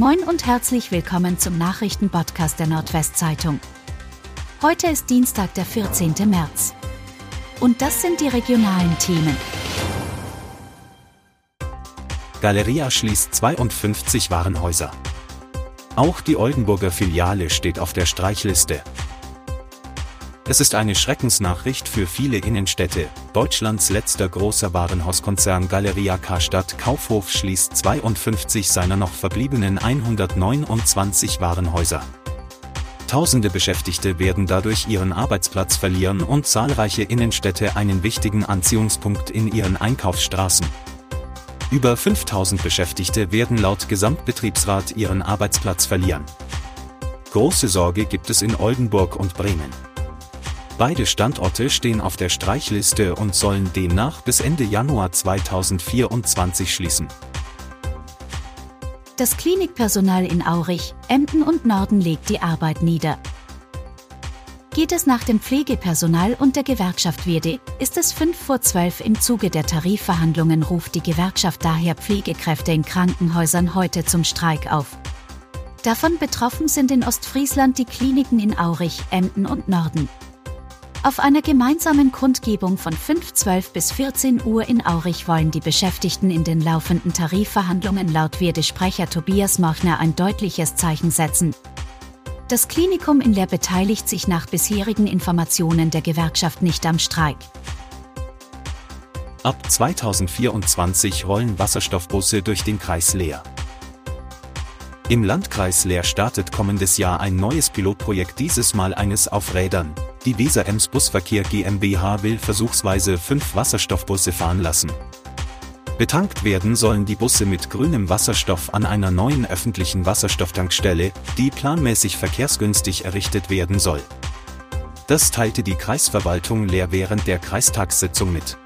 Moin und herzlich willkommen zum Nachrichtenpodcast der Nordwestzeitung. Heute ist Dienstag, der 14. März. Und das sind die regionalen Themen. Galeria schließt 52 Warenhäuser. Auch die Oldenburger Filiale steht auf der Streichliste. Es ist eine Schreckensnachricht für viele Innenstädte. Deutschlands letzter großer Warenhauskonzern Galeria Karstadt Kaufhof schließt 52 seiner noch verbliebenen 129 Warenhäuser. Tausende Beschäftigte werden dadurch ihren Arbeitsplatz verlieren und zahlreiche Innenstädte einen wichtigen Anziehungspunkt in ihren Einkaufsstraßen. Über 5000 Beschäftigte werden laut Gesamtbetriebsrat ihren Arbeitsplatz verlieren. Große Sorge gibt es in Oldenburg und Bremen. Beide Standorte stehen auf der Streichliste und sollen demnach bis Ende Januar 2024 schließen. Das Klinikpersonal in Aurich, Emden und Norden legt die Arbeit nieder. Geht es nach dem Pflegepersonal und der Gewerkschaft WD, ist es 5 vor 12 im Zuge der Tarifverhandlungen ruft die Gewerkschaft daher Pflegekräfte in Krankenhäusern heute zum Streik auf. Davon betroffen sind in Ostfriesland die Kliniken in Aurich, Emden und Norden. Auf einer gemeinsamen Kundgebung von 5.12 bis 14 Uhr in Aurich wollen die Beschäftigten in den laufenden Tarifverhandlungen laut Wirde-Sprecher Tobias Mochner ein deutliches Zeichen setzen. Das Klinikum in Leer beteiligt sich nach bisherigen Informationen der Gewerkschaft nicht am Streik. Ab 2024 rollen Wasserstoffbusse durch den Kreis Leer. Im Landkreis Leer startet kommendes Jahr ein neues Pilotprojekt, dieses Mal eines auf Rädern. Die Weser Ems Busverkehr GmbH will versuchsweise fünf Wasserstoffbusse fahren lassen. Betankt werden sollen die Busse mit grünem Wasserstoff an einer neuen öffentlichen Wasserstofftankstelle, die planmäßig verkehrsgünstig errichtet werden soll. Das teilte die Kreisverwaltung Leer während der Kreistagssitzung mit.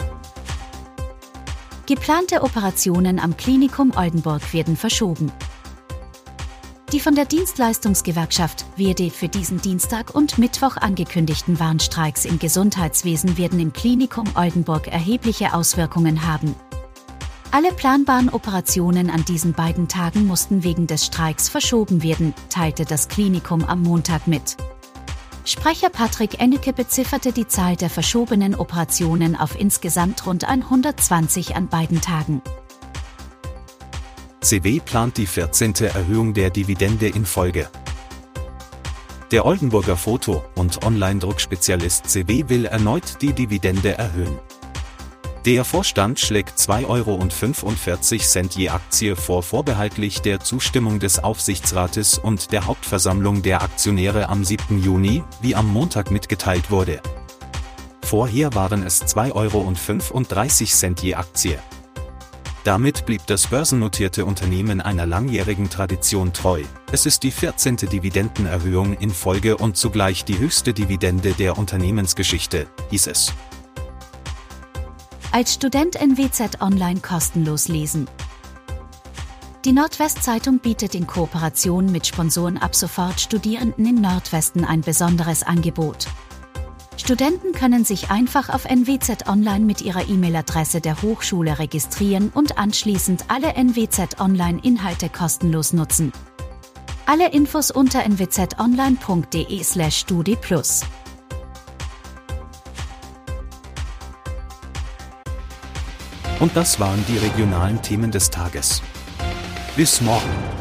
Geplante Operationen am Klinikum Oldenburg werden verschoben. Die von der Dienstleistungsgewerkschaft WD für diesen Dienstag und Mittwoch angekündigten Warnstreiks im Gesundheitswesen werden im Klinikum Oldenburg erhebliche Auswirkungen haben. Alle planbaren Operationen an diesen beiden Tagen mussten wegen des Streiks verschoben werden, teilte das Klinikum am Montag mit. Sprecher Patrick Ennecke bezifferte die Zahl der verschobenen Operationen auf insgesamt rund 120 an beiden Tagen. CW plant die 14. Erhöhung der Dividende in Folge. Der Oldenburger Foto- und Online-Druckspezialist CW will erneut die Dividende erhöhen. Der Vorstand schlägt 2,45 Euro je Aktie vor vorbehaltlich der Zustimmung des Aufsichtsrates und der Hauptversammlung der Aktionäre am 7. Juni, wie am Montag mitgeteilt wurde. Vorher waren es 2,35 Euro je Aktie. Damit blieb das börsennotierte Unternehmen einer langjährigen Tradition treu. Es ist die 14. Dividendenerhöhung in Folge und zugleich die höchste Dividende der Unternehmensgeschichte, hieß es. Als Student NWZ Online kostenlos lesen. Die Nordwestzeitung bietet in Kooperation mit Sponsoren ab sofort Studierenden im Nordwesten ein besonderes Angebot. Studenten können sich einfach auf NWZ Online mit ihrer E-Mail-Adresse der Hochschule registrieren und anschließend alle NWZ Online-Inhalte kostenlos nutzen. Alle Infos unter nwzonline.de/slash studiplus. Und das waren die regionalen Themen des Tages. Bis morgen.